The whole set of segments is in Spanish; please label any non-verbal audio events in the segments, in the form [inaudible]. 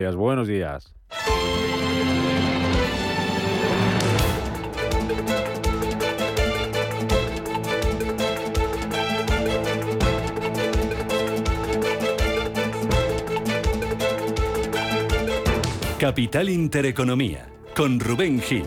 Buenos días. Capital Intereconomía, con Rubén Gil.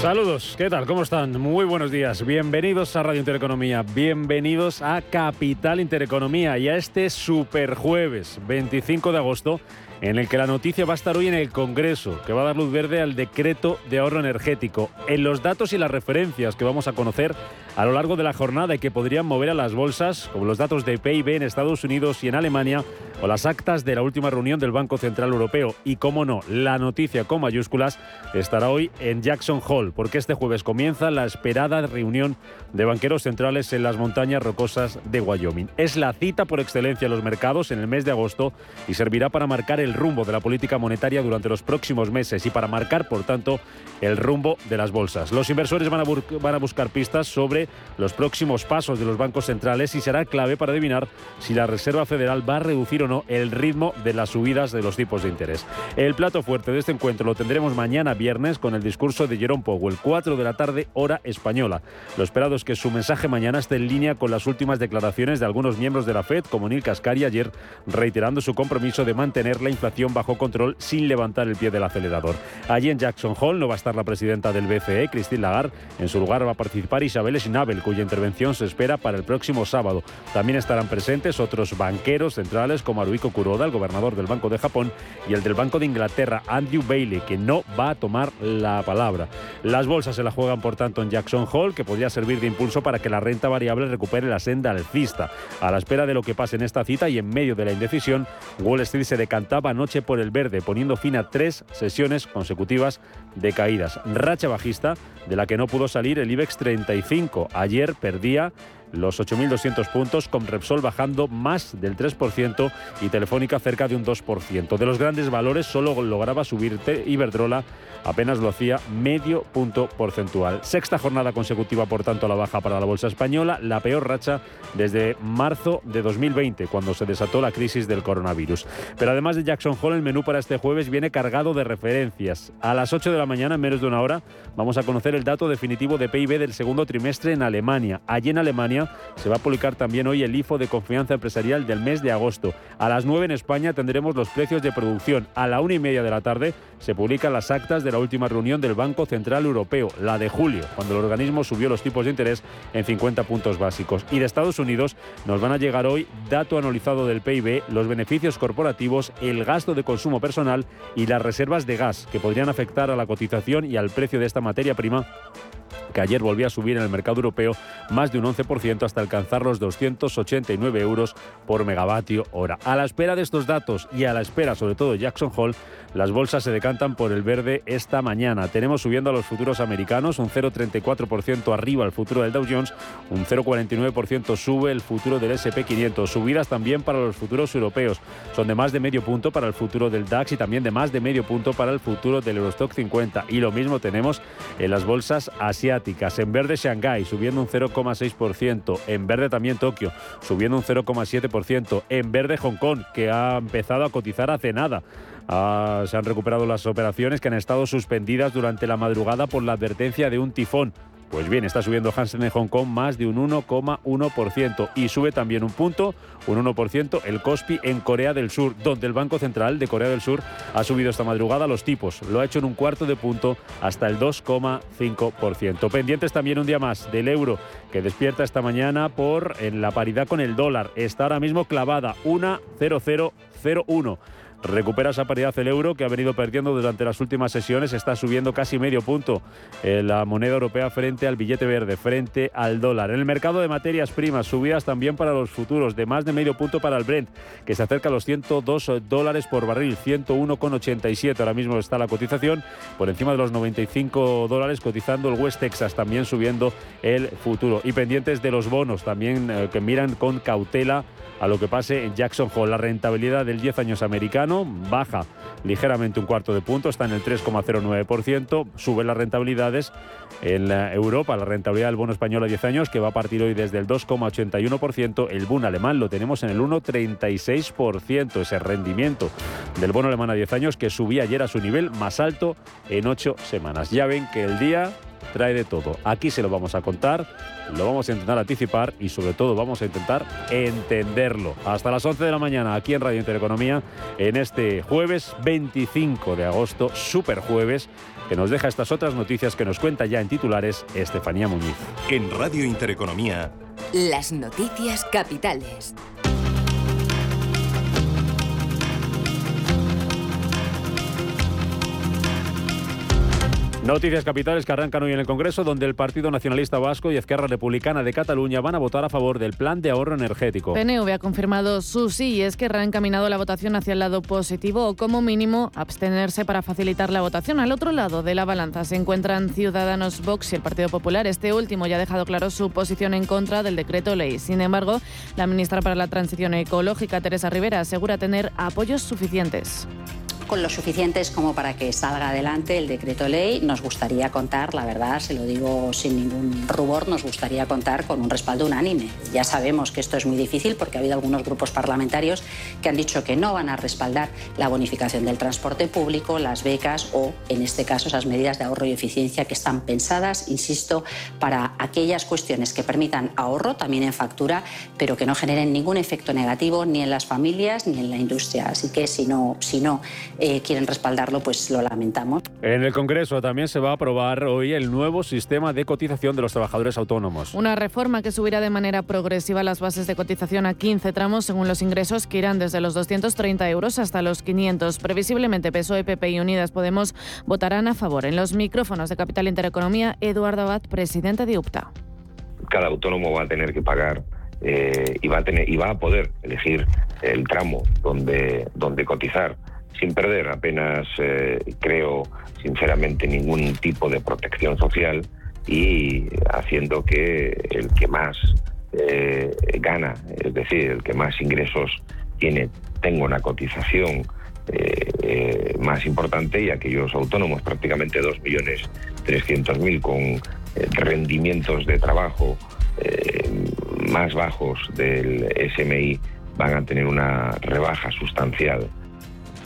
Saludos, ¿qué tal? ¿Cómo están? Muy buenos días. Bienvenidos a Radio Intereconomía, bienvenidos a Capital Intereconomía y a este super jueves 25 de agosto en el que la noticia va a estar hoy en el Congreso, que va a dar luz verde al decreto de ahorro energético, en los datos y las referencias que vamos a conocer a lo largo de la jornada y que podrían mover a las bolsas, como los datos de PIB en Estados Unidos y en Alemania, o las actas de la última reunión del Banco Central Europeo. Y, como no, la noticia con mayúsculas estará hoy en Jackson Hall, porque este jueves comienza la esperada reunión de banqueros centrales en las montañas rocosas de Wyoming. Es la cita por excelencia en los mercados en el mes de agosto y servirá para marcar el rumbo de la política monetaria durante los próximos meses y para marcar, por tanto, el rumbo de las bolsas. Los inversores van a buscar pistas sobre los próximos pasos de los bancos centrales y será clave para adivinar si la Reserva Federal va a reducir o no el ritmo de las subidas de los tipos de interés. El plato fuerte de este encuentro lo tendremos mañana viernes con el discurso de Jerome Powell, 4 de la tarde, hora española. Lo esperado es que su mensaje mañana esté en línea con las últimas declaraciones de algunos miembros de la Fed, como Neil Kaskari ayer, reiterando su compromiso de mantener la inflación bajo control sin levantar el pie del acelerador. Allí en Jackson Hall no va a estar la presidenta del BCE, Christine Lagarde. En su lugar va a participar Isabel Schnabel, cuya intervención se espera para el próximo sábado. También estarán presentes otros banqueros centrales como Haruhiko Kuroda, el gobernador del Banco de Japón, y el del Banco de Inglaterra, Andrew Bailey, que no va a tomar la palabra. Las bolsas se la juegan, por tanto, en Jackson Hall, que podría servir de impulso para que la renta variable recupere la senda alcista. A la espera de lo que pase en esta cita y en medio de la indecisión, Wall Street se decantaba anoche por el verde, poniendo fin a tres sesiones consecutivas de caídas. Racha bajista de la que no pudo salir el IBEX 35. Ayer perdía los 8.200 puntos, con Repsol bajando más del 3% y Telefónica cerca de un 2%. De los grandes valores solo lograba subir Iberdrola, apenas lo hacía medio punto porcentual. Sexta jornada consecutiva, por tanto, a la baja para la bolsa española, la peor racha desde marzo de 2020, cuando se desató la crisis del coronavirus. Pero además de Jackson Hole, el menú para este jueves viene cargado de referencias. A las 8 de la mañana, en menos de una hora, vamos a conocer el dato definitivo de PIB del segundo trimestre en Alemania. Allí en Alemania, se va a publicar también hoy el IFO de confianza empresarial del mes de agosto. A las 9 en España tendremos los precios de producción. A la una y media de la tarde se publican las actas de la última reunión del Banco Central Europeo, la de julio, cuando el organismo subió los tipos de interés en 50 puntos básicos. Y de Estados Unidos nos van a llegar hoy dato anualizado del PIB, los beneficios corporativos, el gasto de consumo personal y las reservas de gas que podrían afectar a la cotización y al precio de esta materia prima que ayer volvió a subir en el mercado europeo más de un 11% hasta alcanzar los 289 euros por megavatio hora. A la espera de estos datos y a la espera sobre todo de Jackson Hole, las bolsas se decantan por el verde esta mañana. Tenemos subiendo a los futuros americanos un 0,34% arriba el futuro del Dow Jones, un 0,49% sube el futuro del SP500. Subidas también para los futuros europeos. Son de más de medio punto para el futuro del DAX y también de más de medio punto para el futuro del Eurostock 50. Y lo mismo tenemos en las bolsas asiáticas. En verde Shanghai subiendo un 0,6%. En verde también Tokio subiendo un 0,7%. En verde Hong Kong que ha empezado a cotizar hace nada. Ah, se han recuperado las operaciones que han estado suspendidas durante la madrugada por la advertencia de un tifón. Pues bien, está subiendo Hansen en Hong Kong más de un 1,1% y sube también un punto, un 1% el Kospi en Corea del Sur, donde el Banco Central de Corea del Sur ha subido esta madrugada los tipos. Lo ha hecho en un cuarto de punto hasta el 2,5%. Pendientes también un día más del euro que despierta esta mañana por en la paridad con el dólar. Está ahora mismo clavada 1,0001. Recupera esa paridad el euro que ha venido perdiendo durante las últimas sesiones. Está subiendo casi medio punto en la moneda europea frente al billete verde, frente al dólar. En el mercado de materias primas, subidas también para los futuros, de más de medio punto para el Brent, que se acerca a los 102 dólares por barril, 101,87. Ahora mismo está la cotización por encima de los 95 dólares, cotizando el West Texas, también subiendo el futuro. Y pendientes de los bonos, también eh, que miran con cautela a lo que pase en Jackson Hole. La rentabilidad del 10 años americano baja ligeramente un cuarto de punto, está en el 3,09%, sube las rentabilidades en Europa, la rentabilidad del bono español a 10 años, que va a partir hoy desde el 2,81%, el bono alemán lo tenemos en el 1,36%, ese rendimiento del bono alemán a 10 años que subía ayer a su nivel más alto en 8 semanas. Ya ven que el día trae de todo. Aquí se lo vamos a contar, lo vamos a intentar anticipar y sobre todo vamos a intentar entenderlo. Hasta las 11 de la mañana aquí en Radio Intereconomía en este jueves 25 de agosto, super jueves, que nos deja estas otras noticias que nos cuenta ya en titulares Estefanía Muñiz. En Radio Intereconomía. Las noticias capitales. Noticias capitales que arrancan hoy en el Congreso, donde el Partido Nacionalista Vasco y Izquierda Republicana de Cataluña van a votar a favor del plan de ahorro energético. PNV ha confirmado su sí y es que ha encaminado la votación hacia el lado positivo o como mínimo abstenerse para facilitar la votación. Al otro lado de la balanza se encuentran Ciudadanos, Vox y el Partido Popular. Este último ya ha dejado claro su posición en contra del decreto ley. Sin embargo, la ministra para la Transición Ecológica, Teresa Rivera, asegura tener apoyos suficientes con lo suficientes como para que salga adelante el decreto ley. Nos gustaría contar, la verdad, se lo digo sin ningún rubor, nos gustaría contar con un respaldo unánime. Ya sabemos que esto es muy difícil porque ha habido algunos grupos parlamentarios que han dicho que no van a respaldar la bonificación del transporte público, las becas o, en este caso, esas medidas de ahorro y eficiencia que están pensadas, insisto, para aquellas cuestiones que permitan ahorro también en factura, pero que no generen ningún efecto negativo ni en las familias ni en la industria. Así que si no, si no eh, quieren respaldarlo, pues lo lamentamos. En el Congreso también se va a aprobar hoy el nuevo sistema de cotización de los trabajadores autónomos. Una reforma que subirá de manera progresiva las bases de cotización a 15 tramos según los ingresos que irán desde los 230 euros hasta los 500. Previsiblemente PSOE, PP y Unidas Podemos votarán a favor. En los micrófonos de Capital Intereconomía, Eduardo Abad, presidente de UPTA. Cada autónomo va a tener que pagar eh, y va a tener y va a poder elegir el tramo donde donde cotizar sin perder apenas, eh, creo, sinceramente, ningún tipo de protección social y haciendo que el que más eh, gana, es decir, el que más ingresos tiene, tenga una cotización eh, más importante y aquellos autónomos, prácticamente 2.300.000 con rendimientos de trabajo más bajos del SMI, van a tener una rebaja sustancial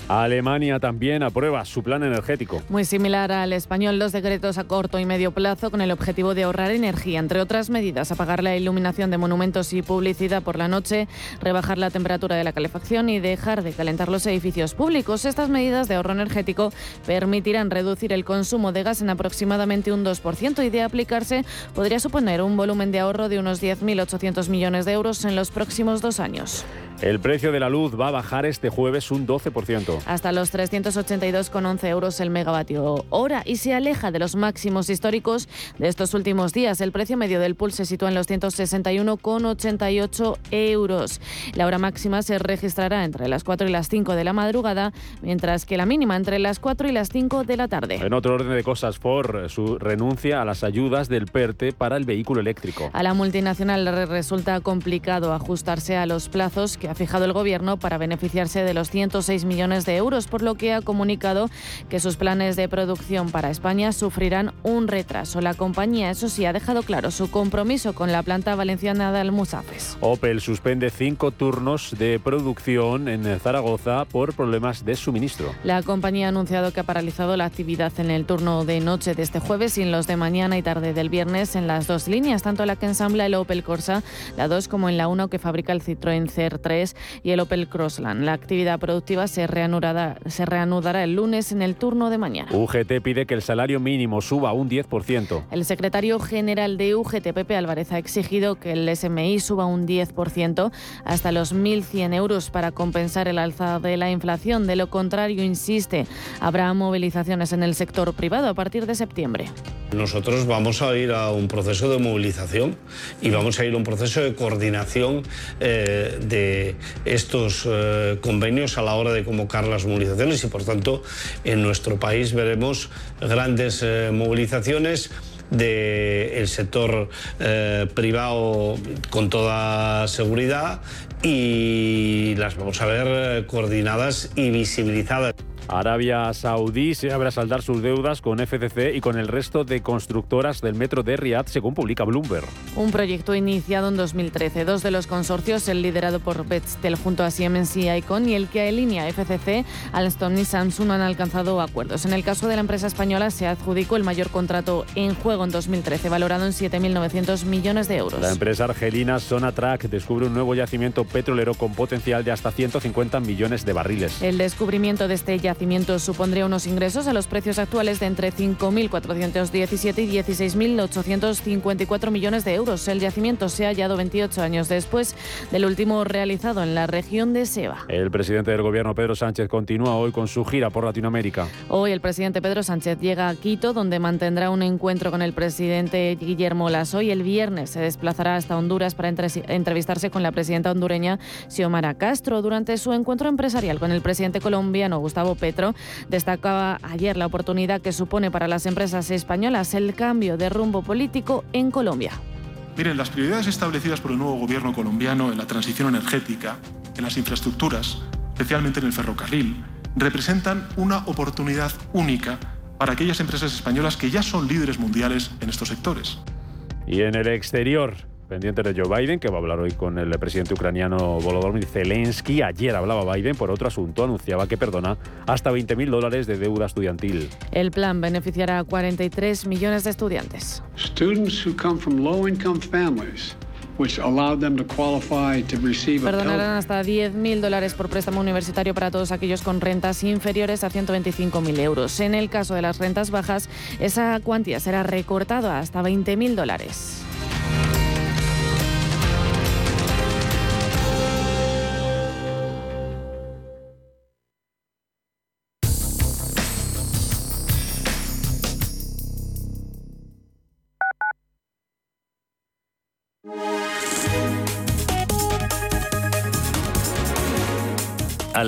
Alemania también aprueba su plan energético. Muy similar al español, los decretos a corto y medio plazo con el objetivo de ahorrar energía, entre otras medidas, apagar la iluminación de monumentos y publicidad por la noche, rebajar la temperatura de la calefacción y dejar de calentar los edificios públicos. Estas medidas de ahorro energético permitirán reducir el consumo de gas en aproximadamente un 2% y de aplicarse podría suponer un volumen de ahorro de unos 10.800 millones de euros en los próximos dos años. El precio de la luz va a bajar este jueves un 12%. Hasta los 382,11 euros el megavatio hora y se aleja de los máximos históricos de estos últimos días. El precio medio del pool se sitúa en los 161,88 euros. La hora máxima se registrará entre las 4 y las 5 de la madrugada, mientras que la mínima entre las 4 y las 5 de la tarde. En otro orden de cosas, Ford su renuncia a las ayudas del PERTE para el vehículo eléctrico. A la multinacional resulta complicado ajustarse a los plazos que ha fijado el Gobierno para beneficiarse de los 106 millones de euros, por lo que ha comunicado que sus planes de producción para España sufrirán un retraso. La compañía, eso sí, ha dejado claro su compromiso con la planta valenciana de Almusafes. Opel suspende cinco turnos de producción en Zaragoza por problemas de suministro. La compañía ha anunciado que ha paralizado la actividad en el turno de noche de este jueves y en los de mañana y tarde del viernes en las dos líneas, tanto la que ensambla el Opel Corsa, la 2, como en la 1 que fabrica el Citroën CR3 y el Opel Crossland. La actividad productiva se reanudará, se reanudará el lunes en el turno de mañana. UGT pide que el salario mínimo suba un 10%. El secretario general de UGT, Pepe Álvarez, ha exigido que el SMI suba un 10% hasta los 1.100 euros para compensar el alza de la inflación. De lo contrario, insiste, habrá movilizaciones en el sector privado a partir de septiembre. Nosotros vamos a ir a un proceso de movilización y vamos a ir a un proceso de coordinación eh, de estos eh, convenios a la hora de convocar las movilizaciones y por tanto en nuestro país veremos grandes eh, movilizaciones del sector privado con toda seguridad y las vamos a ver coordinadas y visibilizadas. Arabia Saudí se abre a saldar sus deudas con FCC y con el resto de constructoras del metro de Riyadh, según publica Bloomberg. Un proyecto iniciado en 2013. Dos de los consorcios, el liderado por Bechtel junto a Siemens y Icon y el que alinea FCC, Alstom y Samsung han alcanzado acuerdos. En el caso de la empresa española se adjudicó el mayor contrato en juego en 2013, valorado en 7.900 millones de euros. La empresa argelina Sonatrach descubre un nuevo yacimiento petrolero con potencial de hasta 150 millones de barriles. El descubrimiento de este yacimiento yacimiento supondría unos ingresos a los precios actuales de entre 5.417 y 16.854 millones de euros. El yacimiento se ha hallado 28 años después del último realizado en la región de Seba. El presidente del gobierno, Pedro Sánchez, continúa hoy con su gira por Latinoamérica. Hoy el presidente Pedro Sánchez llega a Quito, donde mantendrá un encuentro con el presidente Guillermo Lasso y el viernes se desplazará hasta Honduras para entrevistarse con la presidenta hondureña Xiomara Castro. Durante su encuentro empresarial con el presidente colombiano Gustavo Petro, destacaba ayer la oportunidad que supone para las empresas españolas el cambio de rumbo político en Colombia. Miren, las prioridades establecidas por el nuevo gobierno colombiano en la transición energética, en las infraestructuras, especialmente en el ferrocarril, representan una oportunidad única para aquellas empresas españolas que ya son líderes mundiales en estos sectores. Y en el exterior, pendiente de Joe Biden, que va a hablar hoy con el presidente ucraniano Volodymyr Zelensky. Ayer hablaba Biden por otro asunto, anunciaba que perdona hasta 20.000 dólares de deuda estudiantil. El plan beneficiará a 43 millones de estudiantes. Perdonarán hasta 10.000 dólares por préstamo universitario para todos aquellos con rentas inferiores a 125.000 euros. En el caso de las rentas bajas, esa cuantía será recortada hasta 20.000 dólares.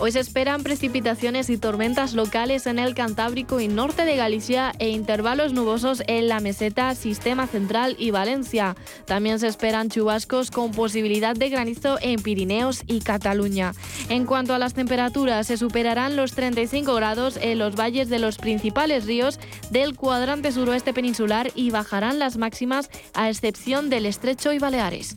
Hoy se esperan precipitaciones y tormentas locales en el Cantábrico y norte de Galicia e intervalos nubosos en la meseta, Sistema Central y Valencia. También se esperan chubascos con posibilidad de granizo en Pirineos y Cataluña. En cuanto a las temperaturas, se superarán los 35 grados en los valles de los principales ríos del cuadrante suroeste peninsular y bajarán las máximas a excepción del Estrecho y Baleares.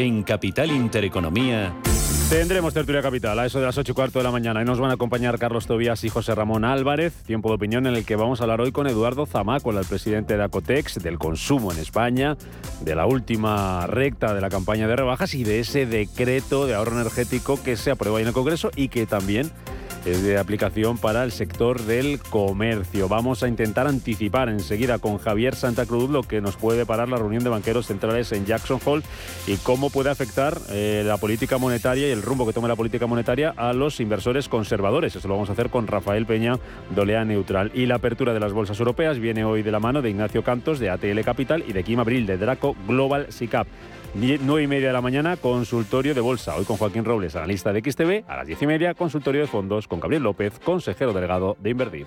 En Capital Intereconomía. Tendremos tertulia capital a eso de las 8 y cuarto de la mañana y nos van a acompañar Carlos Tobías y José Ramón Álvarez. Tiempo de opinión en el que vamos a hablar hoy con Eduardo Zamaco, el presidente de Acotex, del consumo en España, de la última recta de la campaña de rebajas y de ese decreto de ahorro energético que se aprueba en el Congreso y que también es de aplicación para el sector del comercio. Vamos a intentar anticipar enseguida con Javier Santa Cruz lo que nos puede parar la reunión de banqueros centrales en Jackson Hole y cómo puede afectar eh, la política monetaria y el rumbo que tome la política monetaria a los inversores conservadores. Eso lo vamos a hacer con Rafael Peña, Dolea Neutral. Y la apertura de las bolsas europeas viene hoy de la mano de Ignacio Cantos, de ATL Capital y de Kim Abril, de Draco Global SICAP. 9 y media de la mañana, consultorio de bolsa. Hoy con Joaquín Robles, analista de XTV. A las 10 y media, consultorio de fondos con Gabriel López, consejero delegado de Invertir.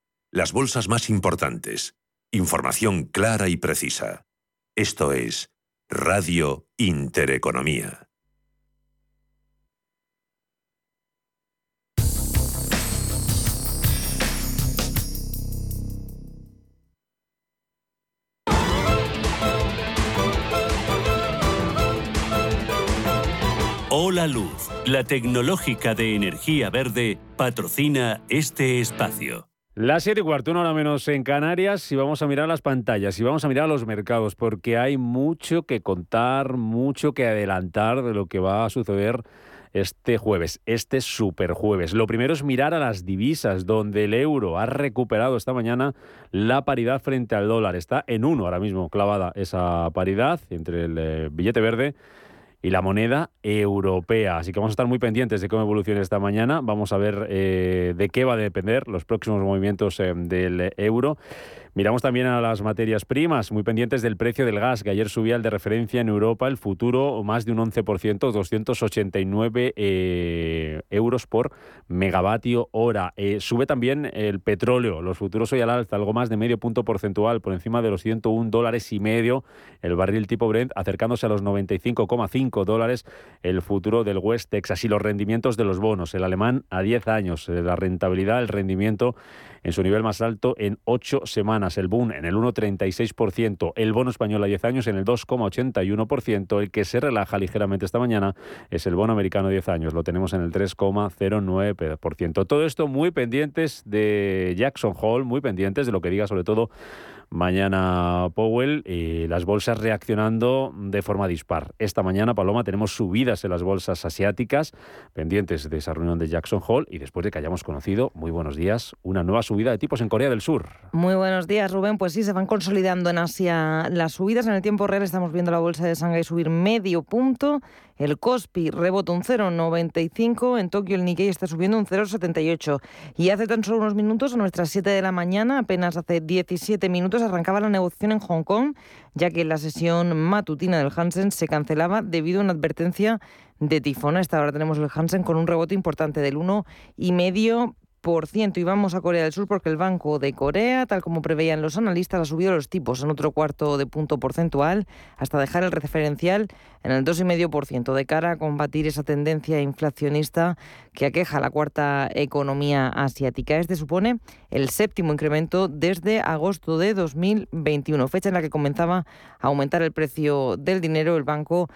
Las bolsas más importantes. Información clara y precisa. Esto es Radio Intereconomía. Hola Luz, la tecnológica de energía verde, patrocina este espacio. Las 7 y cuarto, una hora menos en Canarias, y vamos a mirar las pantallas y vamos a mirar los mercados, porque hay mucho que contar, mucho que adelantar de lo que va a suceder este jueves, este super jueves. Lo primero es mirar a las divisas, donde el euro ha recuperado esta mañana la paridad frente al dólar. Está en uno ahora mismo clavada esa paridad entre el eh, billete verde la moneda europea. Así que vamos a estar muy pendientes de cómo evolucione esta mañana. Vamos a ver eh, de qué va a depender los próximos movimientos eh, del euro. Miramos también a las materias primas, muy pendientes del precio del gas, que ayer subía el de referencia en Europa, el futuro más de un 11%, 289 eh, euros por megavatio hora. Eh, sube también el petróleo, los futuros hoy al alza, algo más de medio punto porcentual, por encima de los 101 dólares y medio, el barril tipo Brent acercándose a los 95,5 dólares, el futuro del West Texas y los rendimientos de los bonos, el alemán a 10 años, eh, la rentabilidad, el rendimiento en su nivel más alto en ocho semanas. El boom en el 1,36%, el bono español a 10 años en el 2,81%. El que se relaja ligeramente esta mañana es el bono americano a 10 años, lo tenemos en el 3,09%. Todo esto muy pendientes de Jackson Hall, muy pendientes de lo que diga sobre todo mañana Powell y las bolsas reaccionando de forma dispar. Esta mañana, Paloma, tenemos subidas en las bolsas asiáticas pendientes de esa reunión de Jackson Hole y después de que hayamos conocido, muy buenos días, una nueva subida de tipos en Corea del Sur. Muy buenos días, Rubén. Pues sí, se van consolidando en Asia las subidas. En el tiempo real estamos viendo la bolsa de Shanghai subir medio punto. El Kospi rebota un 0,95. En Tokio el Nikkei está subiendo un 0,78. Y hace tan solo unos minutos, a nuestras 7 de la mañana, apenas hace 17 minutos, arrancaba la negociación en Hong Kong, ya que la sesión matutina del Hansen se cancelaba debido a una advertencia de tifón. A esta hora tenemos el Hansen con un rebote importante del 1,5% y vamos a Corea del Sur porque el Banco de Corea, tal como preveían los analistas, ha subido los tipos en otro cuarto de punto porcentual hasta dejar el referencial en el 2,5% de cara a combatir esa tendencia inflacionista que aqueja la cuarta economía asiática. Este supone el séptimo incremento desde agosto de 2021, fecha en la que comenzaba a aumentar el precio del dinero. El banco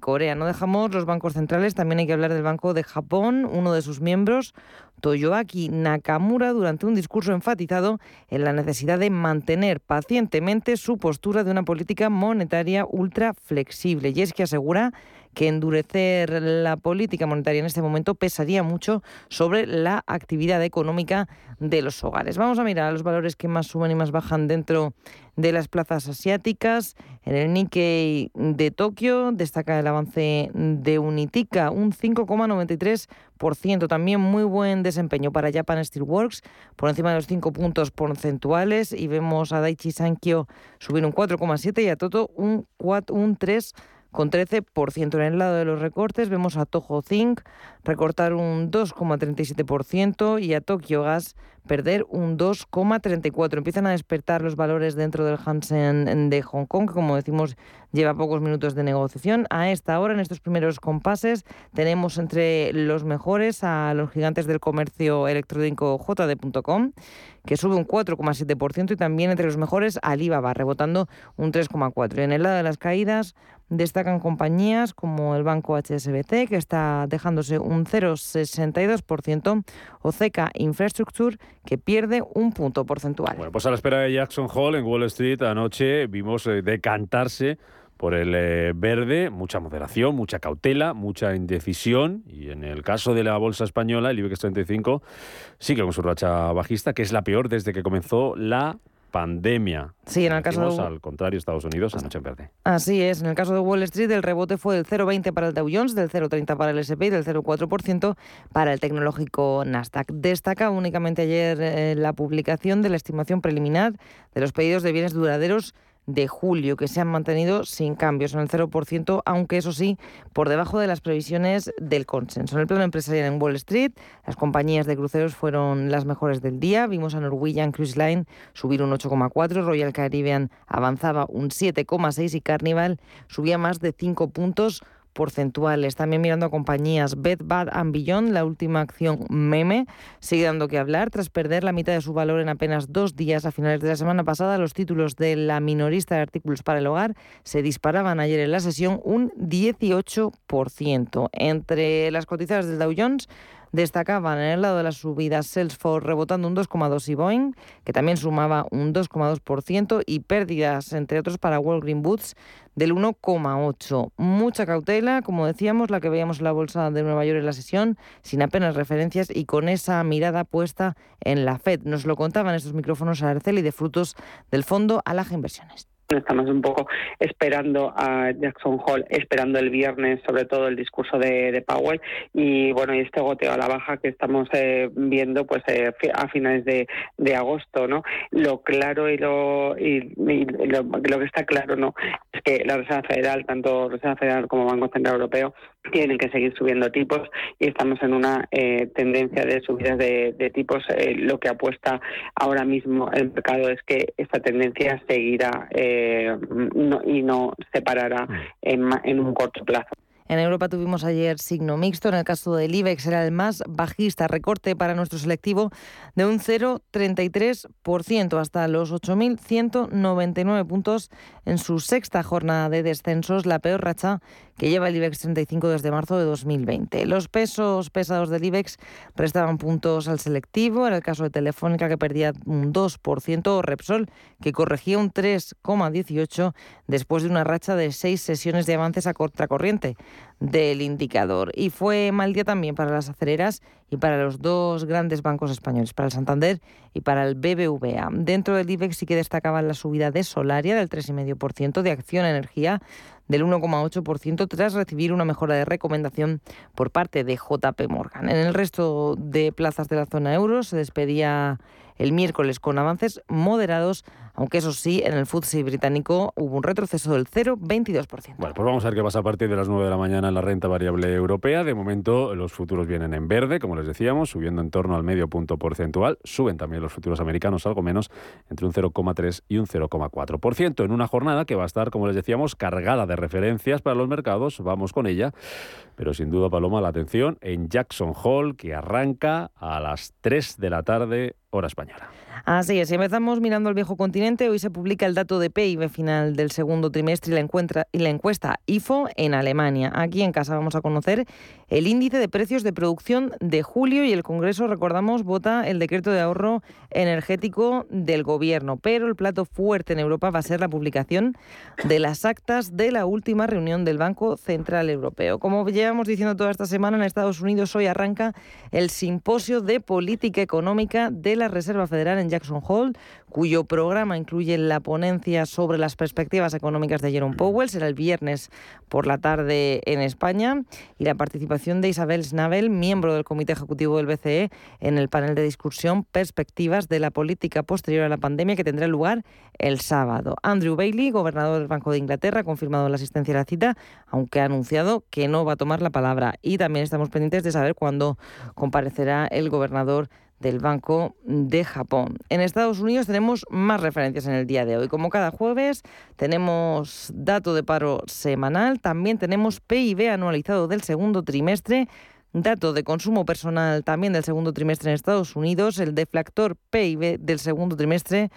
Corea. No dejamos los bancos centrales, también hay que hablar del Banco de Japón, uno de sus miembros, Toyoaki Nakamura, durante un discurso enfatizado en la necesidad de mantener pacientemente su postura de una política monetaria ultra flexible. Y es que asegura que endurecer la política monetaria en este momento pesaría mucho sobre la actividad económica de los hogares. Vamos a mirar los valores que más suben y más bajan dentro de las plazas asiáticas. En el Nikkei de Tokio destaca el avance de Unitica, un 5,93%. También muy buen desempeño para Japan Steelworks, por encima de los 5 puntos porcentuales. Y vemos a Daiichi Sankyo subir un 4,7% y a Toto un, 4, un 3% con 13%. En el lado de los recortes vemos a Toho Zinc recortar un 2,37% y a Tokyo Gas perder un 2,34%. Empiezan a despertar los valores dentro del Hansen de Hong Kong, que como decimos lleva pocos minutos de negociación. A esta hora, en estos primeros compases, tenemos entre los mejores a los gigantes del comercio electrónico JD.com, que sube un 4,7%, y también entre los mejores Alibaba, rebotando un 3,4%. Y en el lado de las caídas destacan compañías como el banco HSBC, que está dejándose un 0,62%, o CECA Infrastructure, que pierde un punto porcentual. Bueno, pues a la espera de Jackson Hall en Wall Street anoche vimos eh, decantarse por el eh, verde, mucha moderación, mucha cautela, mucha indecisión. Y en el caso de la bolsa española, el IBEX 35 sigue con su racha bajista, que es la peor desde que comenzó la pandemia. Sí, en el caso de... al contrario, Estados Unidos anoche en verde. Así es, en el caso de Wall Street el rebote fue del 0,20 para el Dow Jones, del 0,30 para el S&P y del 0,4% para el tecnológico Nasdaq. Destaca únicamente ayer eh, la publicación de la estimación preliminar de los pedidos de bienes duraderos de julio, que se han mantenido sin cambios en el 0%, aunque eso sí, por debajo de las previsiones del consenso. En el plano empresarial en Wall Street, las compañías de cruceros fueron las mejores del día. Vimos a Norwegian Cruise Line subir un 8,4, Royal Caribbean avanzaba un 7,6 y Carnival subía más de 5 puntos porcentuales. También mirando a compañías Bed Bad and Beyond, la última acción meme, sigue dando que hablar. Tras perder la mitad de su valor en apenas dos días a finales de la semana pasada, los títulos de la minorista de artículos para el hogar se disparaban ayer en la sesión un 18%. Entre las cotizadas del Dow Jones, destacaban en el lado de las subidas Salesforce rebotando un 2,2 y Boeing, que también sumaba un 2,2% y pérdidas, entre otros, para Walgreen Boots del 1,8. Mucha cautela, como decíamos, la que veíamos en la bolsa de Nueva York en la sesión, sin apenas referencias y con esa mirada puesta en la Fed. Nos lo contaban estos micrófonos a Arceli de frutos del fondo Alaja Inversiones. Estamos un poco esperando a Jackson Hall, esperando el viernes sobre todo el discurso de, Powell y bueno y este goteo a la baja que estamos eh, viendo pues eh, a finales de, agosto, ¿no? Lo claro y lo y, lo, que está claro no es que la Reserva Federal, tanto Reserva Federal como Banco Central Europeo tienen que seguir subiendo tipos y estamos en una eh, tendencia de subidas de, tipos. Eh, lo que apuesta ahora mismo el mercado es que esta tendencia seguirá eh, y no se parará mm. en un corto plazo. En Europa tuvimos ayer signo mixto. En el caso del IBEX era el más bajista, recorte para nuestro selectivo de un 0,33% hasta los 8.199 puntos en su sexta jornada de descensos, la peor racha que lleva el IBEX 35 desde marzo de 2020. Los pesos pesados del IBEX restaban puntos al selectivo, en el caso de Telefónica que perdía un 2%, o Repsol que corregía un 3,18% después de una racha de seis sesiones de avances a contracorriente del indicador. Y fue mal día también para las aceleras y para los dos grandes bancos españoles, para el Santander y para el BBVA. Dentro del IBEX sí que destacaban la subida de Solaria del 3,5%, de Acción Energía del 1,8% tras recibir una mejora de recomendación por parte de JP Morgan. En el resto de plazas de la zona euro se despedía el miércoles con avances moderados, aunque eso sí, en el FTSE británico hubo un retroceso del 0,22%. Bueno, pues vamos a ver qué pasa a partir de las 9 de la mañana en la renta variable europea. De momento los futuros vienen en verde, como les decíamos, subiendo en torno al medio punto porcentual. Suben también los futuros americanos algo menos, entre un 0,3 y un 0,4%, en una jornada que va a estar, como les decíamos, cargada de referencias para los mercados. Vamos con ella. Pero sin duda, Paloma, la atención en Jackson Hall, que arranca a las 3 de la tarde hora española. Así es, y empezamos mirando al viejo continente. Hoy se publica el dato de PIB final del segundo trimestre y la, encuentra, y la encuesta IFO en Alemania. Aquí en casa vamos a conocer el índice de precios de producción de julio y el Congreso, recordamos, vota el decreto de ahorro energético del Gobierno. Pero el plato fuerte en Europa va a ser la publicación de las actas de la última reunión del Banco Central Europeo. Como llevamos diciendo toda esta semana, en Estados Unidos hoy arranca el simposio de política económica de la Reserva Federal en Jackson Hole, cuyo programa incluye la ponencia sobre las perspectivas económicas de Jerome Powell. Será el viernes por la tarde en España y la participación de Isabel Schnabel, miembro del Comité Ejecutivo del BCE, en el panel de discusión Perspectivas de la política posterior a la pandemia que tendrá lugar el sábado. Andrew Bailey, gobernador del Banco de Inglaterra, ha confirmado la asistencia a la cita, aunque ha anunciado que no va a tomar la palabra. Y también estamos pendientes de saber cuándo comparecerá el gobernador del Banco de Japón. En Estados Unidos tenemos más referencias en el día de hoy. Como cada jueves tenemos dato de paro semanal, también tenemos PIB anualizado del segundo trimestre, dato de consumo personal también del segundo trimestre en Estados Unidos, el deflactor PIB del segundo trimestre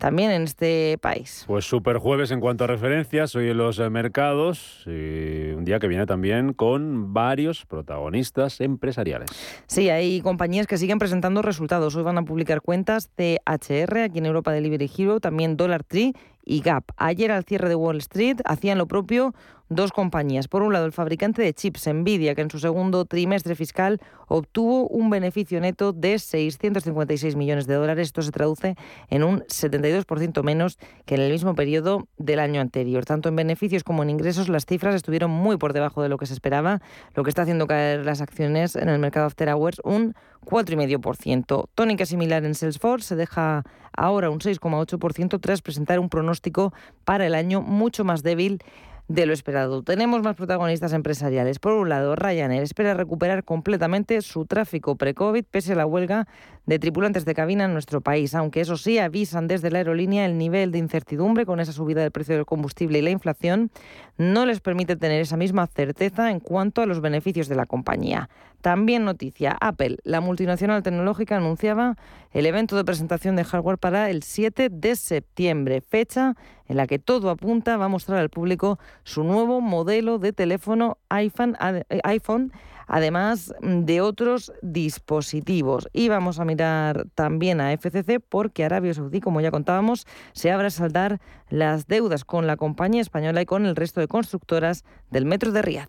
también en este país. Pues super jueves en cuanto a referencias, hoy en los eh, mercados, y un día que viene también con varios protagonistas empresariales. Sí, hay compañías que siguen presentando resultados. Hoy van a publicar cuentas de HR, aquí en Europa Delivery Hero, también Dollar Tree y Gap. Ayer al cierre de Wall Street hacían lo propio dos compañías. Por un lado, el fabricante de chips Nvidia, que en su segundo trimestre fiscal obtuvo un beneficio neto de 656 millones de dólares. Esto se traduce en un 72% menos que en el mismo periodo del año anterior. Tanto en beneficios como en ingresos, las cifras estuvieron muy por debajo de lo que se esperaba, lo que está haciendo caer las acciones en el mercado after hours un 4,5%. Tónica similar en Salesforce se deja ahora un 6,8% tras presentar un pronóstico para el año mucho más débil de lo esperado. Tenemos más protagonistas empresariales. Por un lado, Ryanair espera recuperar completamente su tráfico pre-COVID pese a la huelga de tripulantes de cabina en nuestro país, aunque eso sí avisan desde la aerolínea el nivel de incertidumbre con esa subida del precio del combustible y la inflación no les permite tener esa misma certeza en cuanto a los beneficios de la compañía. También noticia, Apple, la multinacional tecnológica, anunciaba el evento de presentación de hardware para el 7 de septiembre, fecha en la que todo apunta va a mostrar al público su nuevo modelo de teléfono iPhone, eh, iPhone además de otros dispositivos. Y vamos a mirar también a FCC porque Arabia Saudí, como ya contábamos, se abre a saldar las deudas con la compañía española y con el resto de constructoras del metro de Riyadh.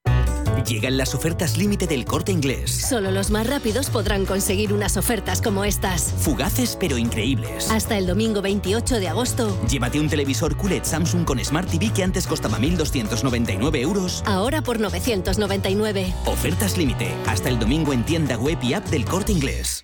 Llegan las ofertas límite del corte inglés. Solo los más rápidos podrán conseguir unas ofertas como estas. Fugaces pero increíbles. Hasta el domingo 28 de agosto. Llévate un televisor QLED Samsung con Smart TV que antes costaba 1.299 euros. Ahora por 999. Ofertas límite. Hasta el domingo en tienda web y app del corte inglés.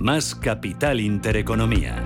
Más Capital Intereconomía.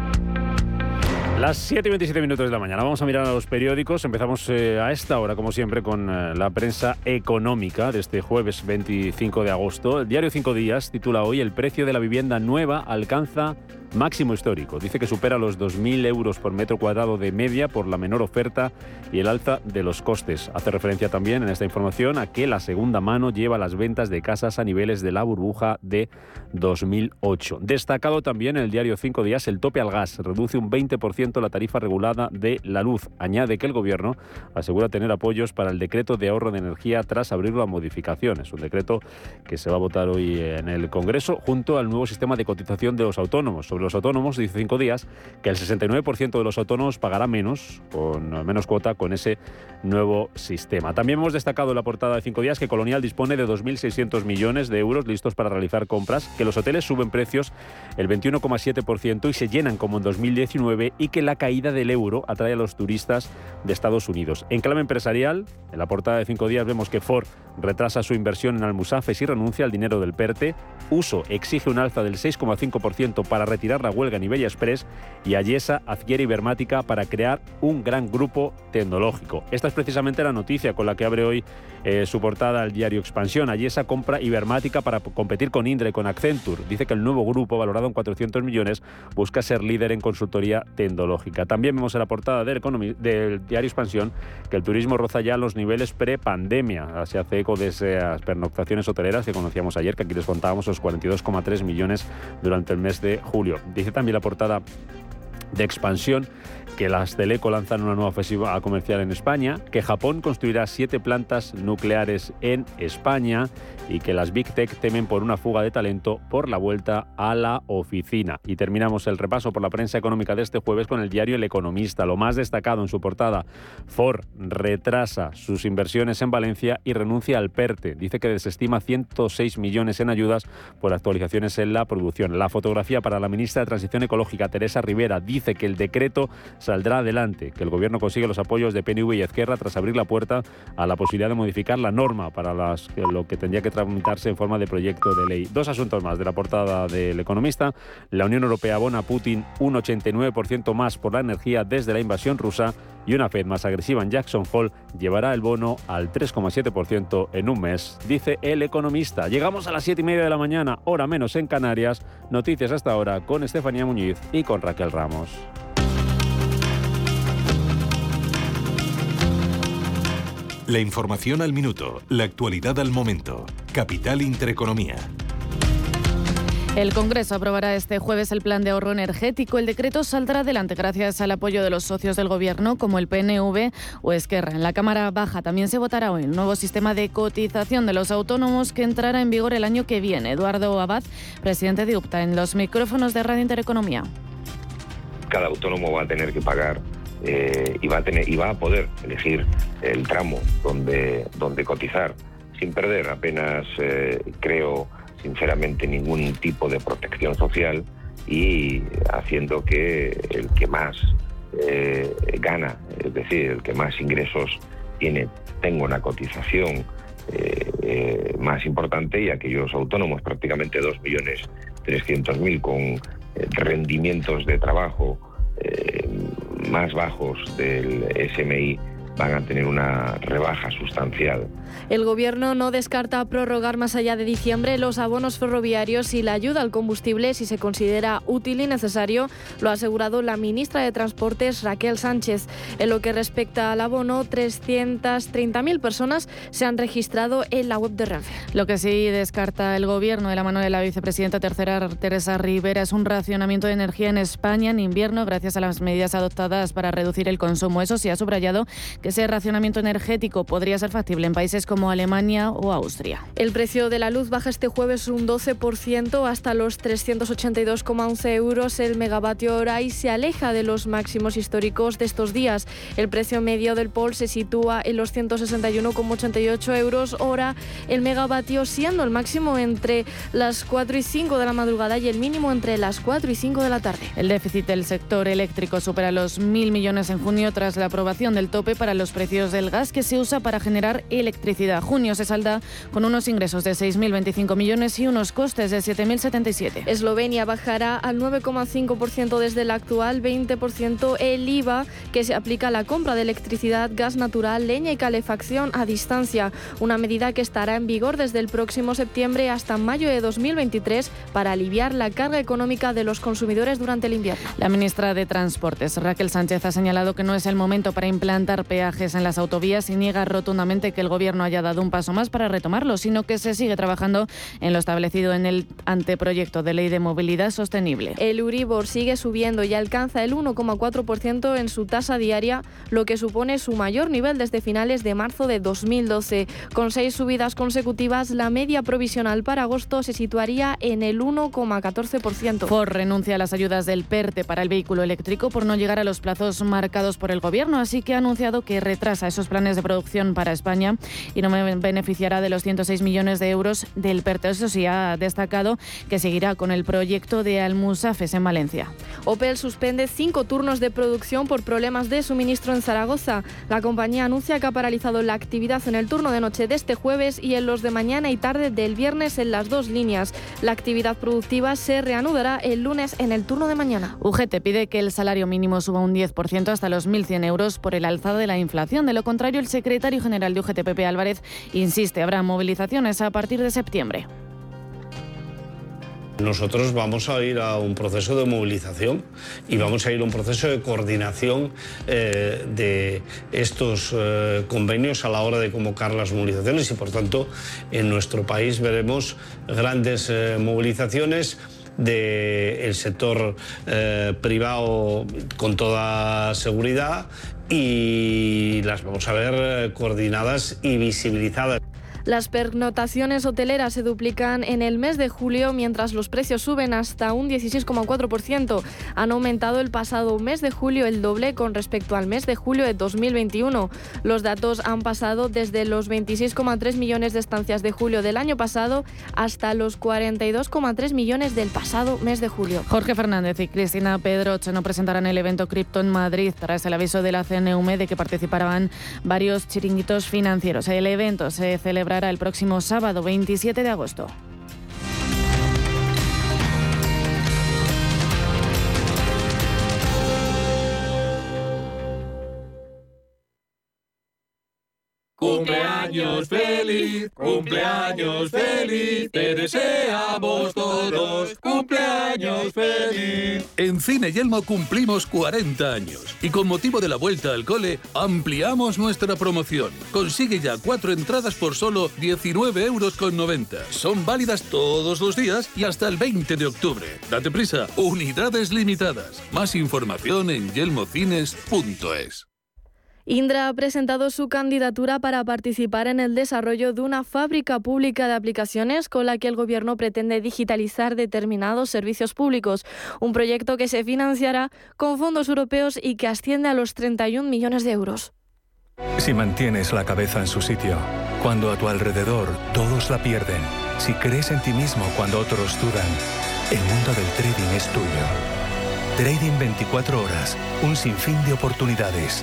Las 7 y 27 minutos de la mañana. Vamos a mirar a los periódicos. Empezamos eh, a esta hora, como siempre, con eh, la prensa económica de este jueves 25 de agosto. El diario Cinco Días titula hoy El precio de la vivienda nueva alcanza máximo histórico. Dice que supera los 2.000 euros por metro cuadrado de media por la menor oferta y el alza de los costes. Hace referencia también en esta información a que la segunda mano lleva las ventas de casas a niveles de la burbuja de 2008. Destacado también en el diario Cinco Días el tope al gas. Reduce un 20% la tarifa regulada de la luz. Añade que el gobierno asegura tener apoyos para el decreto de ahorro de energía tras abrirlo a modificaciones. Un decreto que se va a votar hoy en el Congreso junto al nuevo sistema de cotización de los autónomos los autónomos, dice cinco días, que el 69% de los autónomos pagará menos, con menos cuota, con ese nuevo sistema. También hemos destacado en la portada de cinco días que Colonial dispone de 2.600 millones de euros listos para realizar compras, que los hoteles suben precios el 21,7% y se llenan como en 2019 y que la caída del euro atrae a los turistas de Estados Unidos. En clave empresarial, en la portada de cinco días vemos que Ford retrasa su inversión en Almusafes y renuncia al dinero del PERTE. Uso exige un alza del 6,5% para retirar retirar la huelga en Express y Ayesa adquiere Ibermática para crear un gran grupo tecnológico. Esta es precisamente la noticia con la que abre hoy eh, su portada al diario Expansión. Ayesa compra Ibermática para competir con Indre, con Accenture. Dice que el nuevo grupo, valorado en 400 millones, busca ser líder en consultoría tecnológica. También vemos en la portada del, del diario Expansión que el turismo roza ya los niveles pre-pandemia. Se hace eco de esas pernoctaciones hoteleras que conocíamos ayer, que aquí les contábamos los 42,3 millones durante el mes de julio. Dice también la portada de expansión que las Teleco lanzan una nueva ofensiva comercial en España, que Japón construirá siete plantas nucleares en España y que las Big Tech temen por una fuga de talento por la vuelta a la oficina. Y terminamos el repaso por la prensa económica de este jueves con el diario El Economista. Lo más destacado en su portada, Ford retrasa sus inversiones en Valencia y renuncia al PERTE. Dice que desestima 106 millones en ayudas por actualizaciones en la producción. La fotografía para la ministra de Transición Ecológica, Teresa Rivera, dice que el decreto saldrá adelante, que el Gobierno consigue los apoyos de PNV y Izquierda tras abrir la puerta a la posibilidad de modificar la norma para lo que tendría que tramitarse en forma de proyecto de ley. Dos asuntos más de la portada del Economista. La Unión Europea abona a Putin un 89% más por la energía desde la invasión rusa y una Fed más agresiva en Jackson Hole llevará el bono al 3,7% en un mes, dice el economista. Llegamos a las 7 y media de la mañana, hora menos en Canarias. Noticias hasta ahora con Estefanía Muñiz y con Raquel Ramos. La información al minuto, la actualidad al momento. Capital Intereconomía. El Congreso aprobará este jueves el plan de ahorro energético. El decreto saldrá adelante gracias al apoyo de los socios del Gobierno, como el PNV o Esquerra. En la Cámara Baja también se votará hoy el nuevo sistema de cotización de los autónomos que entrará en vigor el año que viene. Eduardo Abad, presidente de UPTA, en los micrófonos de Radio Intereconomía. Cada autónomo va a tener que pagar eh, y, va a tener, y va a poder elegir el tramo donde, donde cotizar sin perder apenas, eh, creo, sinceramente ningún tipo de protección social y haciendo que el que más eh, gana, es decir, el que más ingresos tiene, tenga una cotización más importante y aquellos autónomos, prácticamente 2.300.000 con rendimientos de trabajo más bajos del SMI van a tener una rebaja sustancial. El Gobierno no descarta prorrogar más allá de diciembre los abonos ferroviarios y la ayuda al combustible si se considera útil y necesario, lo ha asegurado la ministra de Transportes Raquel Sánchez. En lo que respecta al abono, 330.000 personas se han registrado en la web de Renfe. Lo que sí descarta el Gobierno de la mano de la vicepresidenta tercera Teresa Rivera es un racionamiento de energía en España en invierno gracias a las medidas adoptadas para reducir el consumo. Eso sí ha subrayado que ese racionamiento energético podría ser factible en países como Alemania o Austria. El precio de la luz baja este jueves un 12% hasta los 382,11 euros el megavatio hora y se aleja de los máximos históricos de estos días. El precio medio del POL se sitúa en los 161,88 euros hora el megavatio, siendo el máximo entre las 4 y 5 de la madrugada y el mínimo entre las 4 y 5 de la tarde. El déficit del sector eléctrico supera los mil millones en junio tras la aprobación del tope para los precios del gas que se usa para generar electricidad. Junio se salda con unos ingresos de 6.025 millones y unos costes de 7.077. Eslovenia bajará al 9,5% desde el actual 20% el IVA que se aplica a la compra de electricidad, gas natural, leña y calefacción a distancia, una medida que estará en vigor desde el próximo septiembre hasta mayo de 2023 para aliviar la carga económica de los consumidores durante el invierno. La ministra de Transportes, Raquel Sánchez, ha señalado que no es el momento para implantar peajes en las autovías y niega rotundamente que el Gobierno haya dado un paso más para retomarlo, sino que se sigue trabajando en lo establecido en el anteproyecto de ley de movilidad sostenible. El Uribor sigue subiendo y alcanza el 1,4% en su tasa diaria, lo que supone su mayor nivel desde finales de marzo de 2012. Con seis subidas consecutivas, la media provisional para agosto se situaría en el 1,14%. Ford renuncia a las ayudas del PERTE para el vehículo eléctrico por no llegar a los plazos marcados por el Gobierno, así que ha anunciado que que retrasa esos planes de producción para España y no beneficiará de los 106 millones de euros del PERTE. Eso sí, ha destacado que seguirá con el proyecto de Almusafes en Valencia. Opel suspende cinco turnos de producción por problemas de suministro en Zaragoza. La compañía anuncia que ha paralizado la actividad en el turno de noche de este jueves y en los de mañana y tarde del viernes en las dos líneas. La actividad productiva se reanudará el lunes en el turno de mañana. UGT pide que el salario mínimo suba un 10% hasta los 1.100 euros por el alzado de la inflación. De lo contrario, el secretario general de UGT, Pepe Álvarez, insiste, habrá movilizaciones a partir de septiembre. Nosotros vamos a ir a un proceso de movilización y vamos a ir a un proceso de coordinación eh, de estos eh, convenios a la hora de convocar las movilizaciones y por tanto en nuestro país veremos grandes eh, movilizaciones del sector privado con toda seguridad y las vamos a ver coordinadas y visibilizadas. Las pernotaciones hoteleras se duplican en el mes de julio, mientras los precios suben hasta un 16,4%. Han aumentado el pasado mes de julio el doble con respecto al mes de julio de 2021. Los datos han pasado desde los 26,3 millones de estancias de julio del año pasado hasta los 42,3 millones del pasado mes de julio. Jorge Fernández y Cristina Pedroche no presentarán el evento Cripto en Madrid tras el aviso de la CNUM de que participarán varios chiringuitos financieros. El evento se celebra el próximo sábado 27 de agosto. Cumpleaños feliz, cumpleaños feliz, te deseamos todos, cumpleaños. En Cine Yelmo cumplimos 40 años y con motivo de la vuelta al cole ampliamos nuestra promoción. Consigue ya cuatro entradas por solo 19 euros con 90. Son válidas todos los días y hasta el 20 de octubre. Date prisa, unidades limitadas. Más información en yelmocines.es. Indra ha presentado su candidatura para participar en el desarrollo de una fábrica pública de aplicaciones con la que el Gobierno pretende digitalizar determinados servicios públicos, un proyecto que se financiará con fondos europeos y que asciende a los 31 millones de euros. Si mantienes la cabeza en su sitio, cuando a tu alrededor todos la pierden, si crees en ti mismo cuando otros dudan, el mundo del trading es tuyo. Trading 24 horas, un sinfín de oportunidades.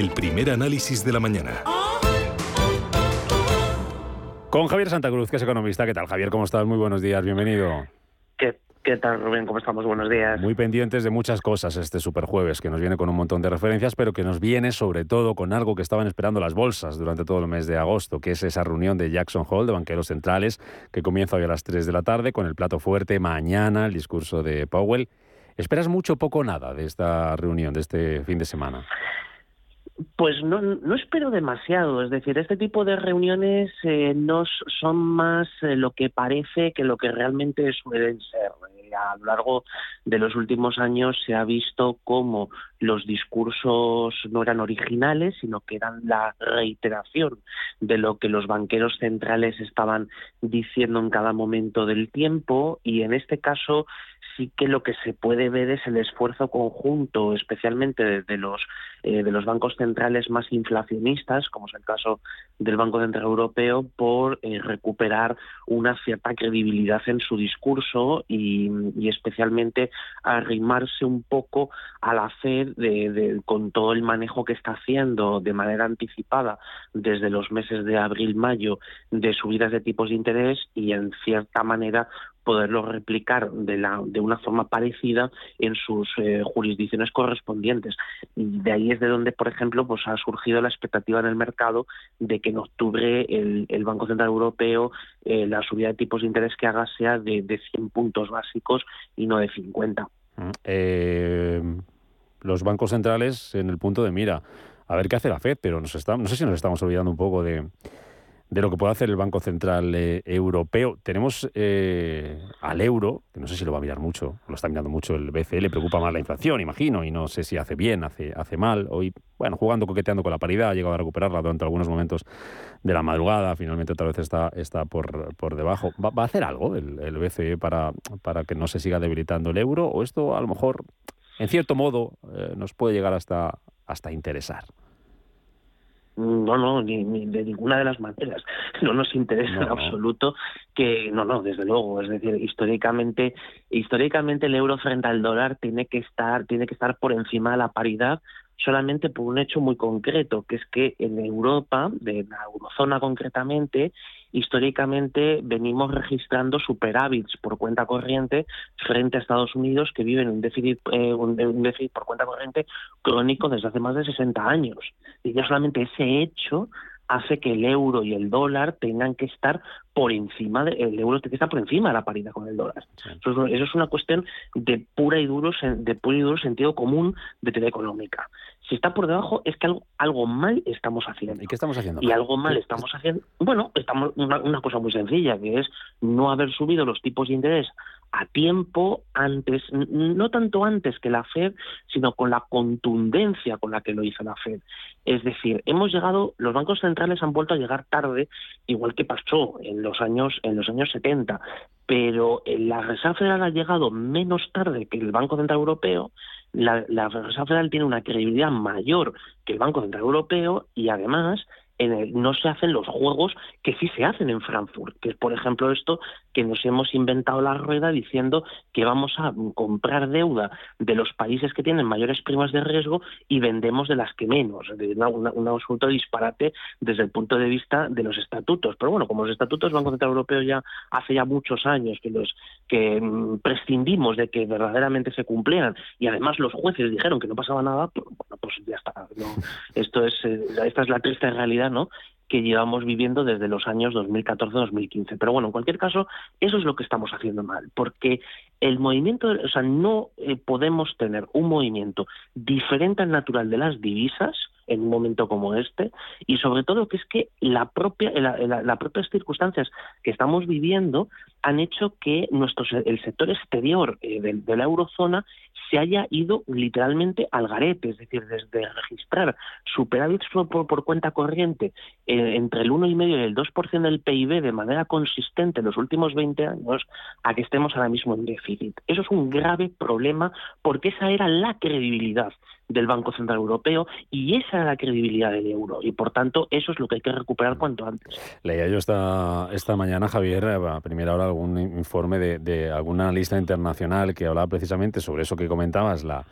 El primer análisis de la mañana. Con Javier Santa Cruz, que es economista. ¿Qué tal, Javier? ¿Cómo estás? Muy buenos días, bienvenido. ¿Qué, tal, Rubén? ¿Cómo estamos? Buenos días. Muy pendientes de muchas cosas este superjueves, que nos viene con un montón de referencias, pero que nos viene sobre todo con algo que estaban esperando las bolsas durante todo el mes de agosto, que es esa reunión de Jackson Hole, de banqueros centrales, que comienza hoy a las 3 de la tarde, con el plato fuerte mañana, el discurso de Powell. ¿Esperas mucho, poco, nada de esta reunión, de este fin de semana? Pues no, no espero demasiado, es decir, este tipo de reuniones eh, no son más eh, lo que parece que lo que realmente suelen ser. a lo largo de los últimos años se ha visto como los discursos no eran originales, sino que eran la reiteración de lo que los banqueros centrales estaban diciendo en cada momento del tiempo. Y en este caso sí que lo que se puede ver es el esfuerzo conjunto, especialmente de, los eh, de los bancos centrales más inflacionistas, como es el caso del Banco Central Europeo, por eh, recuperar una cierta credibilidad en su discurso y, especialmente arrimarse un poco a la Fed de, con todo el manejo que está haciendo de manera anticipada desde los meses de abril-mayo de subidas de tipos de interés y en cierta manera poderlo replicar de, la, de una forma parecida en sus eh, jurisdicciones correspondientes. Y de ahí es de donde, por ejemplo, pues ha surgido la expectativa en el mercado de que en octubre el, el Banco Central Europeo eh, la subida de tipos de interés que haga sea de, de 100 puntos básicos y no de 50. Mm, eh, los bancos centrales en el punto de mira. A ver qué hace la Fed, pero nos está, no sé si nos estamos olvidando un poco de de lo que puede hacer el Banco Central eh, Europeo. Tenemos eh, al euro, que no sé si lo va a mirar mucho, lo está mirando mucho el BCE, le preocupa más la inflación, imagino, y no sé si hace bien, hace, hace mal. Hoy, bueno, jugando, coqueteando con la paridad, ha llegado a recuperarla durante algunos momentos de la madrugada, finalmente otra vez está, está por, por debajo. ¿Va, a hacer algo el, el BCE para, para que no se siga debilitando el euro? ¿O esto a lo mejor, en cierto modo, eh, nos puede llegar hasta, hasta interesar? No, no, ni, de ninguna de las maneras. [laughs] No nos interesa en absoluto que, no, no, desde luego. Es decir, históricamente, históricamente el euro frente al dólar tiene que estar, tiene que estar por encima de la paridad solamente por un hecho muy concreto, que es que en Europa, de la eurozona concretamente, históricamente venimos registrando superávits por cuenta corriente frente a Estados Unidos que viven un déficit, eh, un, déficit por cuenta corriente crónico desde hace más de 60 años. Y ya solamente ese hecho hace que el euro y el dólar tengan que estar por encima de, el euro tiene que estar por encima de la paridad con el dólar. Eso, es una cuestión de pura y duro de puro y duro sentido común de teoría económica. Si está por debajo es que algo, algo mal estamos haciendo. ¿Y qué estamos haciendo? Y algo mal estamos haciendo. Bueno, estamos una, una cosa muy sencilla que es no haber subido los tipos de interés a tiempo antes, no tanto antes que la Fed, sino con la contundencia con la que lo hizo la Fed. Es decir, hemos llegado, los bancos centrales han vuelto a llegar tarde, igual que pasó en los años en los años 70, pero la Reserva Federal ha llegado menos tarde que el Banco Central Europeo. La, la Reserva Federal tiene una credibilidad mayor que el Banco Central Europeo y además no se hacen los juegos que sí se hacen en Frankfurt, que es por ejemplo esto que nos hemos inventado la rueda diciendo que vamos a comprar deuda de los países que tienen mayores primas de riesgo y vendemos de las que menos, de un absoluto disparate desde el punto de vista de los estatutos. Pero bueno, como los estatutos del Banco Central Europeo ya hace ya muchos años que los que mm, prescindimos de que verdaderamente se cumplieran y además los jueces dijeron que no pasaba nada, pues, pues ya está. esto es eh, esta es la triste realidad que llevamos viviendo desde los años 2014-2015. Pero bueno, en cualquier caso, eso es lo que estamos haciendo mal, porque el movimiento, o sea, no eh, podemos tener un movimiento diferente al natural de las divisas, en un momento como este y sobre todo que es que la propia las propias circunstancias que estamos viviendo han hecho que nuestro el sector exterior eh, de, la eurozona se haya ido literalmente al garete, es decir, desde registrar superávits por, por cuenta corriente eh, entre el 1,5 y el 2% del PIB de manera consistente en los últimos 20 años a que estemos ahora mismo en déficit. Eso es un grave problema porque esa era la credibilidad del Banco Central Europeo y esa era la credibilidad del euro y por tanto eso es lo que hay que recuperar cuanto antes. Leía yo esta, esta mañana, Javier, a primera hora algún informe de, de algún analista internacional que hablaba precisamente sobre eso que comentabas, la,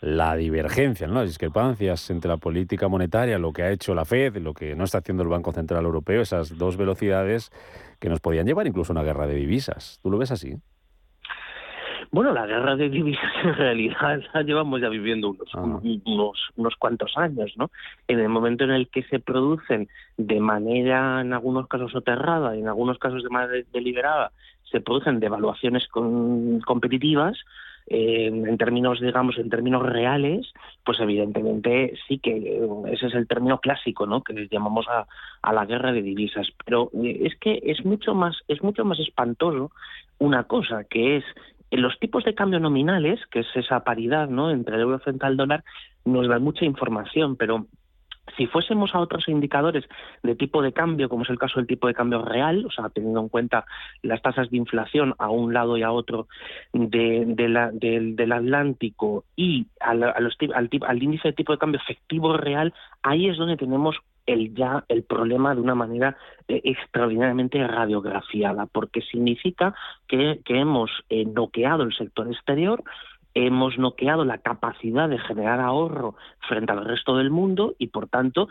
la divergencia, ¿no? las discrepancias entre la política monetaria, lo que ha hecho la Fed, lo que no está haciendo el Banco Central Europeo, esas dos velocidades que nos podían llevar incluso a una guerra de divisas. ¿Tú lo ves así? Bueno, la guerra de divisas [laughs] en realidad la llevamos ya viviendo unos, ah. unos, unos cuantos años, ¿no? En el momento en el que se producen de manera, en algunos casos soterrada y en algunos casos de manera deliberada, se producen devaluaciones con, competitivas, eh, en términos, digamos, en términos reales, pues evidentemente sí que eh, ese es el término clásico, ¿no? Que llamamos a, a la guerra de divisas. Pero eh, es que es mucho más, es mucho más espantoso una cosa que es los tipos de cambio nominales, que es esa paridad ¿no? entre el euro frente al dólar, nos dan mucha información, pero si fuésemos a otros indicadores de tipo de cambio, como es el caso del tipo de cambio real, o sea, teniendo en cuenta las tasas de inflación a un lado y a otro del, Atlántico y al, al, índice de tipo de cambio efectivo real, ahí es donde tenemos el ya el problema de una manera eh, extraordinariamente radiografiada, porque significa que, hemos eh, bloqueado el sector exterior, hemos noqueado la capacidad de generar ahorro frente al resto del mundo y, por tanto,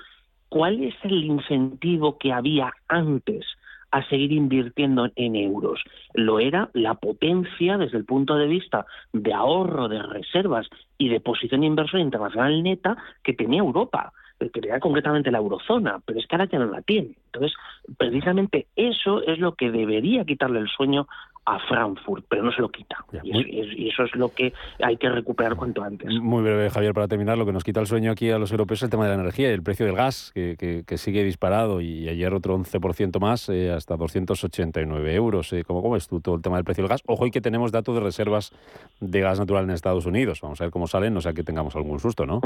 ¿cuál es el incentivo que había antes a seguir invirtiendo en euros? Lo era la potencia desde el punto de vista de ahorro de reservas y de posición de inversión internacional neta que tenía Europa que tenía concretamente la eurozona, pero es que ahora ya no la tiene. Entonces, precisamente eso es lo que debería quitarle el sueño a Frankfurt, pero no se lo quita. y, eso es lo que hay que recuperar cuanto antes. Muy breve, Javier, para terminar, lo que nos quita el sueño aquí a los europeos es el tema de la energía y el precio del gas, que, sigue disparado y ayer otro 11% más, eh, hasta 289 euros. Eh, ¿Cómo, ¿Cómo es tú todo el tema del precio del gas? Ojo, y que tenemos datos de reservas de gas natural en Estados Unidos. Vamos a ver cómo salen, no sea que tengamos algún susto, ¿no?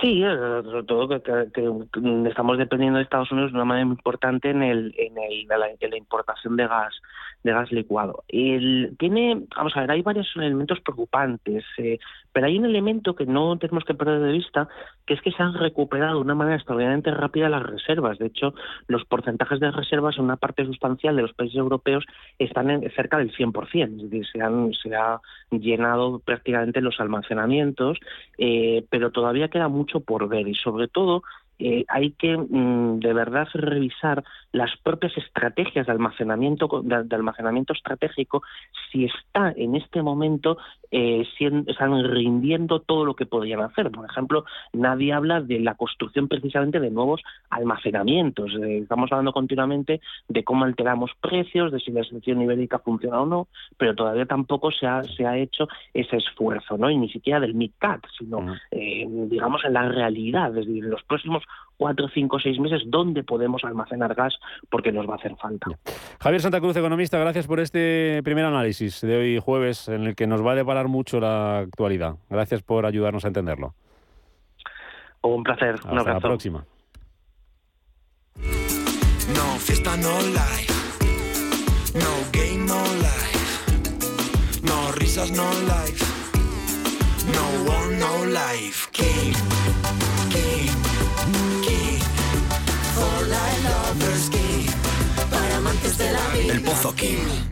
Sí, eh, sobre todo que, estamos dependiendo de Estados Unidos de una manera muy importante en, el, en, el, la, importación de gas de gas licuado. El, tiene, vamos a ver, hay varios elementos preocupantes, eh, pero hay un elemento que no tenemos que perder de vista, que es que se han recuperado de una manera extraordinariamente rápida las reservas. De hecho, los porcentajes de reservas en una parte sustancial de los países europeos están en, cerca del 100%, es decir, se han, se ha llenado prácticamente los almacenamientos, eh, pero todavía queda mucho por ver y sobre todo eh, hay que mm, de verdad revisar las propias estrategias de almacenamiento de, almacenamiento estratégico si está en este momento eh, están rindiendo todo lo que podrían hacer. Por ejemplo nadie habla de la construcción precisamente de nuevos almacenamientos. Eh, estamos hablando continuamente de cómo alteramos precios de si la selección ibérica funciona o no pero todavía tampoco se ha se ha hecho ese esfuerzo no y ni siquiera del MidCat sino digamos en la realidad. Es decir, los próximos cuatro, cinco, seis meses dónde podemos almacenar gas porque nos va a hacer falta. Javier Santa Cruz, economista, gracias por este primer análisis de hoy jueves en el que nos va a deparar mucho la actualidad. Gracias por ayudarnos a entenderlo. Un placer, un Hasta la próxima. No fiesta, no life. No game, no life. No risas, no life. No one, no life. El Pozo Kim.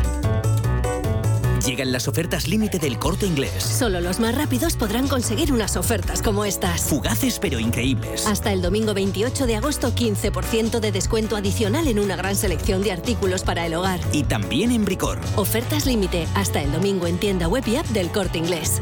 Llegan las ofertas límite del corte inglés. Solo los más rápidos podrán conseguir unas ofertas como estas. Fugaces pero increíbles. Hasta el domingo 28 de agosto, 15% de descuento adicional en una gran selección de artículos para el hogar. Y también en Bricor. Ofertas límite hasta el domingo en tienda web y app del corte inglés.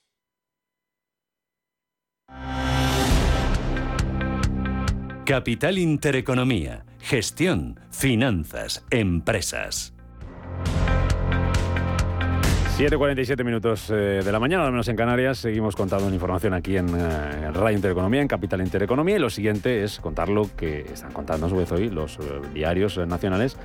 Capital Intereconomía, gestión, finanzas, empresas. 7.47 minutos eh, de la mañana, al menos en Canarias. Seguimos contando información aquí en, eh, Radio Intereconomía, en Capital Intereconomía. Y lo siguiente es contar lo que están contando a su vez hoy los eh, diarios nacionales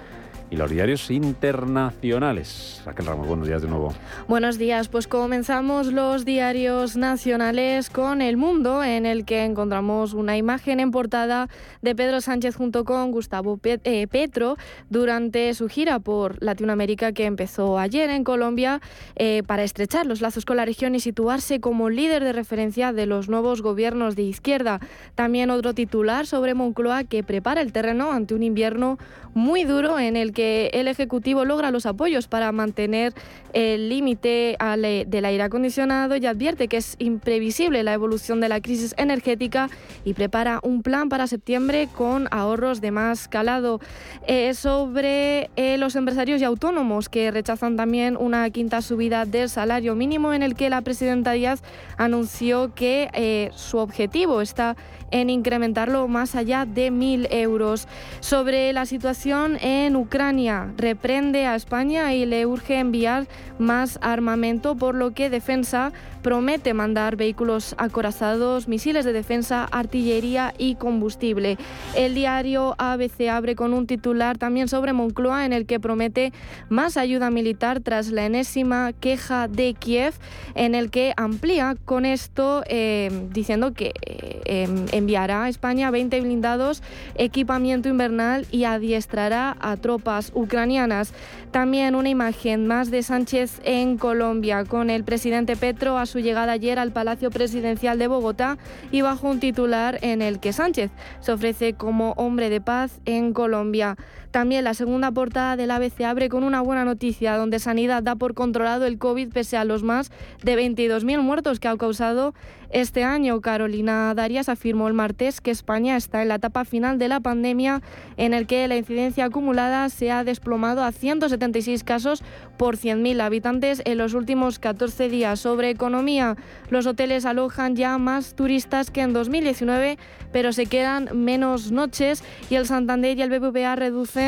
y los diarios internacionales. Raquel Ramos, buenos días de nuevo. Buenos días, pues comenzamos los diarios nacionales con El Mundo, en el que encontramos una imagen en portada de Pedro Sánchez junto con Gustavo eh, Petro durante su gira por Latinoamérica que empezó ayer en Colombia eh, para estrechar los lazos con la región y situarse como líder de referencia de los nuevos gobiernos de izquierda. También otro titular sobre Moncloa que prepara el terreno ante un invierno muy duro en el que el Ejecutivo logra los apoyos para mantener el límite del aire acondicionado y advierte que es imprevisible la evolución de la crisis energética y prepara un plan para septiembre con ahorros de más calado. Eh, sobre eh, los empresarios y autónomos que rechazan también una quinta subida del salario mínimo en el que la presidenta Díaz anunció que eh, su objetivo está en incrementarlo más allá de mil euros. Sobre la situación en Ucrania, reprende a España y le urge enviar más armamento, por lo que Defensa promete mandar vehículos acorazados, misiles de defensa, artillería y combustible. El diario ABC abre con un titular también sobre Moncloa en el que promete más ayuda militar tras la enésima queja de Kiev, en el que amplía con esto eh, diciendo que eh, em, enviará a España 20 blindados, equipamiento invernal y adiestrará a tropas ucranianas. También una imagen más de Sánchez en Colombia con el presidente Petro a su llegada ayer al Palacio Presidencial de Bogotá y bajo un titular en el que Sánchez se ofrece como hombre de paz en Colombia. También la segunda portada del ABC abre con una buena noticia, donde Sanidad da por controlado el COVID pese a los más de 22.000 muertos que ha causado este año. Carolina Darias afirmó el martes que España está en la etapa final de la pandemia, en el que la incidencia acumulada se ha desplomado a 176 casos por 100.000 habitantes en los últimos 14 días. Sobre economía, los hoteles alojan ya más turistas que en 2019, pero se quedan menos noches y el Santander y el BBVA reducen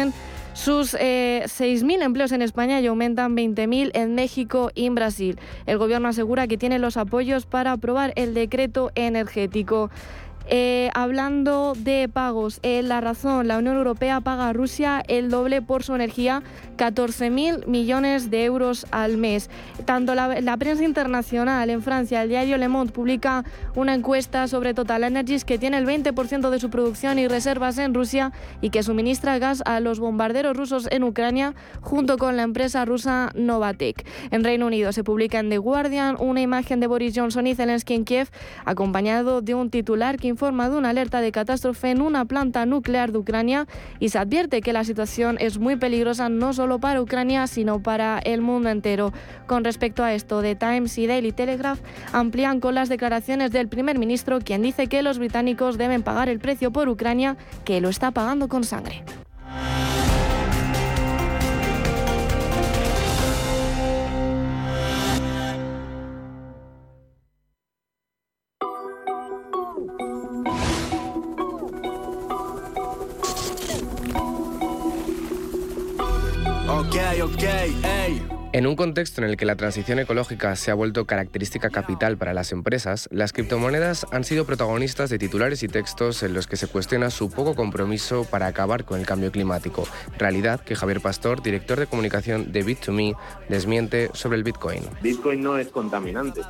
sus 6.000 eh, empleos en España y aumentan 20.000 en México y en Brasil. El gobierno asegura que tiene los apoyos para aprobar el decreto energético. Eh, hablando de pagos, eh, la razón, la Unión Europea paga a Rusia el doble por su energía, 14.000 millones de euros al mes. Tanto la, prensa internacional en Francia, el diario Le Monde, publica una encuesta sobre Total Energies que tiene el 20% de su producción y reservas en Rusia y que suministra gas a los bombarderos rusos en Ucrania junto con la empresa rusa Novatek. En Reino Unido se publica en The Guardian una imagen de Boris Johnson y Zelensky en Kiev acompañado de un titular que informa de una alerta de catástrofe en una planta nuclear de Ucrania y se advierte que la situación es muy peligrosa no solo para Ucrania, sino para el mundo entero. Con respecto a esto, The Times y Daily Telegraph amplían con las declaraciones del primer ministro, quien dice que los británicos deben pagar el precio por Ucrania, que lo está pagando con sangre. En un contexto en el que la transición ecológica se ha vuelto característica capital para las empresas, las criptomonedas han sido protagonistas de titulares y textos en los que se cuestiona su poco compromiso para acabar con el cambio climático, realidad que Javier Pastor, director de comunicación de Bit2Me, desmiente sobre el Bitcoin. Bitcoin no es contaminante.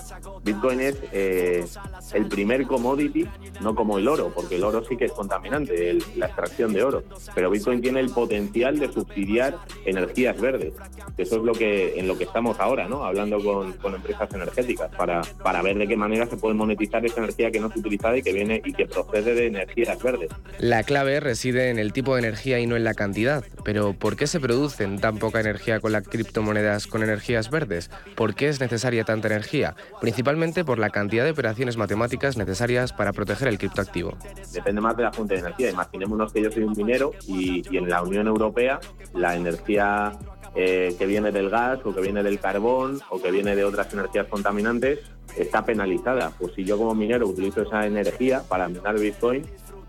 Bitcoin es eh, el primer commodity, no como el oro, porque el oro sí que es contaminante, la extracción de oro. Pero Bitcoin tiene el potencial de subsidiar energías verdes. Eso es lo que en lo que estamos ahora, ¿no? Hablando con, empresas energéticas para, para ver de qué manera se puede monetizar esa energía que no es utilizada y que viene y que procede de energías verdes. La clave reside en el tipo de energía y no en la cantidad. Pero ¿por qué se producen tan poca energía con las criptomonedas con energías verdes? ¿Por qué es necesaria tanta energía? Principalmente por la cantidad de operaciones matemáticas necesarias para proteger el criptoactivo. Depende más de la fuente de energía. Imaginémonos que yo soy un minero y, y en la Unión Europea la energía eh, que viene del gas o que viene del carbón o que viene de otras energías contaminantes está penalizada. Pues si yo como minero utilizo esa energía para minar Bitcoin,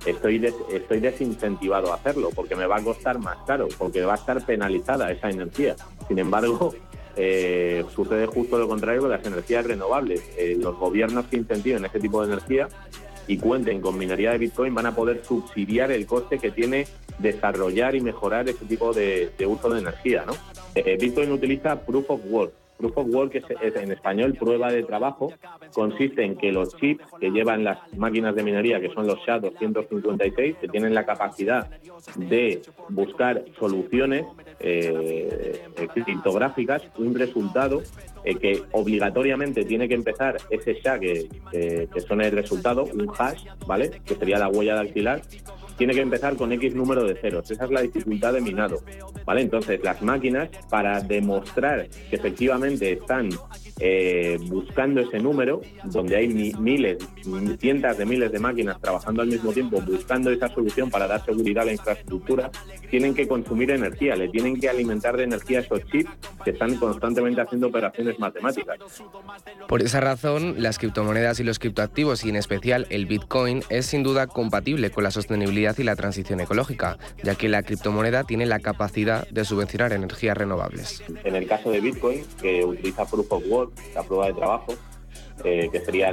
estoy, estoy desincentivado a hacerlo porque me va a costar más caro, porque va a estar penalizada esa energía. Sin embargo, eh, sucede justo lo contrario con las energías renovables. Eh, los gobiernos que incentiven ese tipo de energía y cuenten con minería de Bitcoin van a poder subsidiar el coste que tiene desarrollar y mejorar ese tipo de, uso de energía. ¿no? Eh, Bitcoin utiliza Proof of Work. Proof of Work es, es, en español prueba de trabajo, consiste en que los chips que llevan las máquinas de minería, que son los SHA-256, que tienen la capacidad de buscar soluciones eh, criptográficas, un resultado eh, que obligatoriamente tiene que empezar ese SHA, que, que son el resultado, un hash, ¿vale? Que sería la huella dactilar, tiene que empezar con X número de ceros. Esa es la dificultad de minado. ¿vale? Entonces, las máquinas, para demostrar que efectivamente están eh, buscando ese número, donde hay miles, cientos de miles de máquinas trabajando al mismo tiempo, buscando esa solución para dar seguridad a la infraestructura, tienen que consumir energía, le tienen que alimentar de energía esos chips que están constantemente haciendo operaciones matemáticas. Por esa razón, las criptomonedas y los criptoactivos, y en especial el Bitcoin, es sin duda compatible con la sostenibilidad y la transición ecológica, ya que la criptomoneda tiene la capacidad de subvencionar energías renovables. En el caso de Bitcoin, que utiliza Proof of Work, la prueba de trabajo, eh, que sería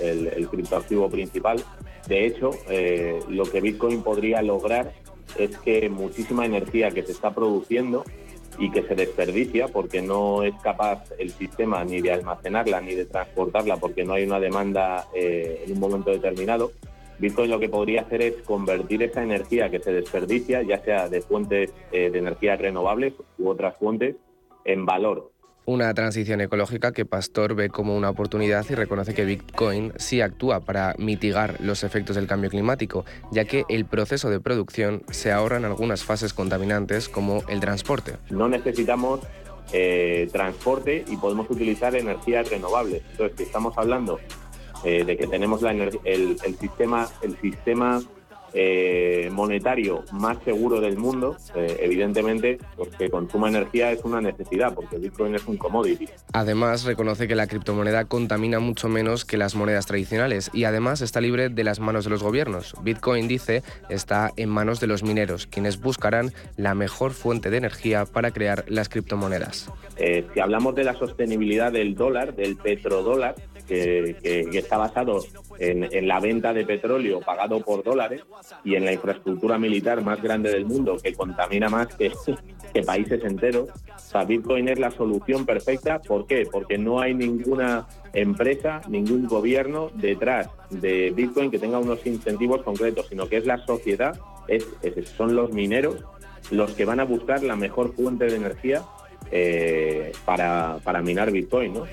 el, criptoactivo principal. De hecho, eh, lo que Bitcoin podría lograr es que muchísima energía que se está produciendo y que se desperdicia porque no es capaz el sistema ni de almacenarla ni de transportarla porque no hay una demanda eh, en un momento determinado, Bitcoin lo que podría hacer es convertir esa energía que se desperdicia, ya sea de fuentes de energía renovables u otras fuentes, en valor una transición ecológica que Pastor ve como una oportunidad y reconoce que Bitcoin sí actúa para mitigar los efectos del cambio climático, ya que el proceso de producción se ahorra en algunas fases contaminantes como el transporte. No necesitamos eh, transporte y podemos utilizar energías renovables. Entonces, si estamos hablando eh, de que tenemos la el, el, sistema, el sistema eh, monetario más seguro del mundo, eh, evidentemente, pues que consuma energía es una necesidad, porque Bitcoin es un commodity. Además, reconoce que la criptomoneda contamina mucho menos que las monedas tradicionales y además está libre de las manos de los gobiernos. Bitcoin, dice, está en manos de los mineros, quienes buscarán la mejor fuente de energía para crear las criptomonedas. Eh, si hablamos de la sostenibilidad del dólar, del petrodólar, que, que, está basado en, la venta de petróleo pagado por dólares y en la infraestructura militar más grande del mundo, que contamina más que, [laughs] que países enteros. O sea, Bitcoin es la solución perfecta. ¿Por qué? Porque no hay ninguna empresa, ningún gobierno detrás de Bitcoin que tenga unos incentivos concretos, sino que es la sociedad, es, son los mineros los que van a buscar la mejor fuente de energía eh, para, para minar Bitcoin. ¿no?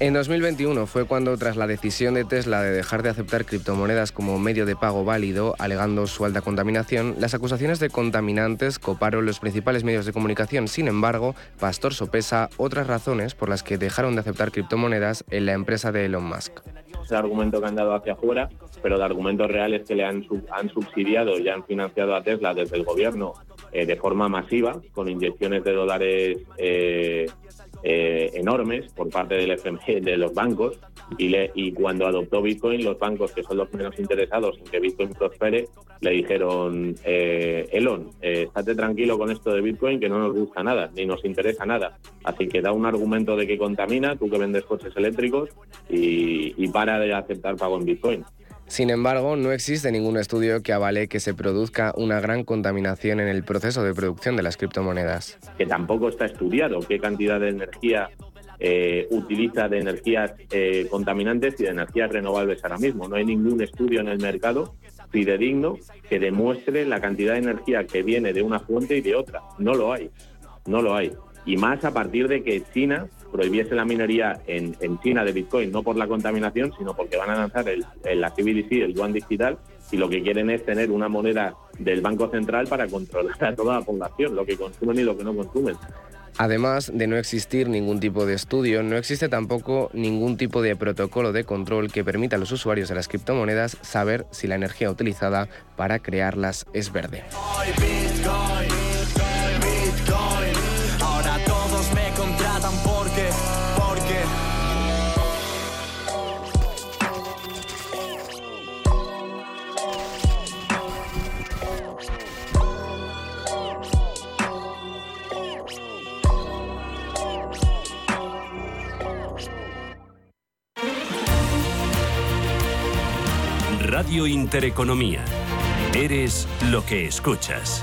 En 2021 fue cuando, tras la decisión de Tesla de dejar de aceptar criptomonedas como medio de pago válido, alegando su alta contaminación, las acusaciones de contaminantes coparon los principales medios de comunicación. Sin embargo, Pastor sopesa otras razones por las que dejaron de aceptar criptomonedas en la empresa de Elon Musk. Es el argumento que han dado hacia afuera, pero de argumentos reales que le han, han subsidiado y han financiado a Tesla desde el gobierno eh, de forma masiva, con inyecciones de dólares eh, eh, enormes por parte del FMI, de los bancos, y, le, y cuando adoptó Bitcoin, los bancos, que son los menos interesados en que Bitcoin prospere, le dijeron, eh, Elon, eh, estate tranquilo con esto de Bitcoin, que no nos gusta nada, ni nos interesa nada. Así que da un argumento de que contamina, tú que vendes coches eléctricos, y, y para de aceptar pago en Bitcoin. Sin embargo, no existe ningún estudio que avale que se produzca una gran contaminación en el proceso de producción de las criptomonedas. Que tampoco está estudiado qué cantidad de energía eh, utiliza de energías eh, contaminantes y de energías renovables ahora mismo. No hay ningún estudio en el mercado fidedigno que demuestre la cantidad de energía que viene de una fuente y de otra. No lo hay, no lo hay. Y más a partir de que China prohibiese la minería en, China de Bitcoin, no por la contaminación, sino porque van a lanzar el, la CBDC, el yuan digital, y lo que quieren es tener una moneda del Banco Central para controlar a toda la población, lo que consumen y lo que no consumen. Además de no existir ningún tipo de estudio, no existe tampoco ningún tipo de protocolo de control que permita a los usuarios de las criptomonedas saber si la energía utilizada para crearlas es verde. Radio Intereconomía. Eres lo que escuchas.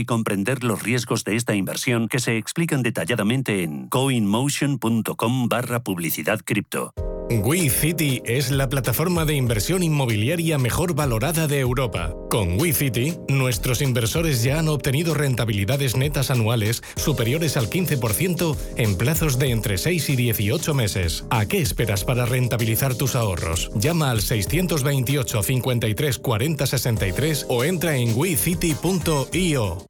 y comprender los riesgos de esta inversión que se explican detalladamente en coinmotion.com barra publicidad cripto. WeCity es la plataforma de inversión inmobiliaria mejor valorada de Europa. Con WeCity, nuestros inversores ya han obtenido rentabilidades netas anuales superiores al 15% en plazos de entre 6 y 18 meses. ¿A qué esperas para rentabilizar tus ahorros? Llama al 628 53 40 63 o entra en wecity.io.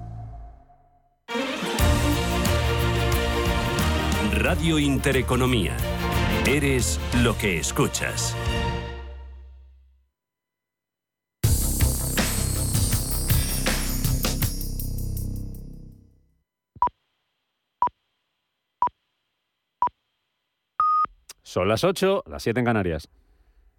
Radio Intereconomía. Eres lo que escuchas. Son las 8, las 7 en Canarias.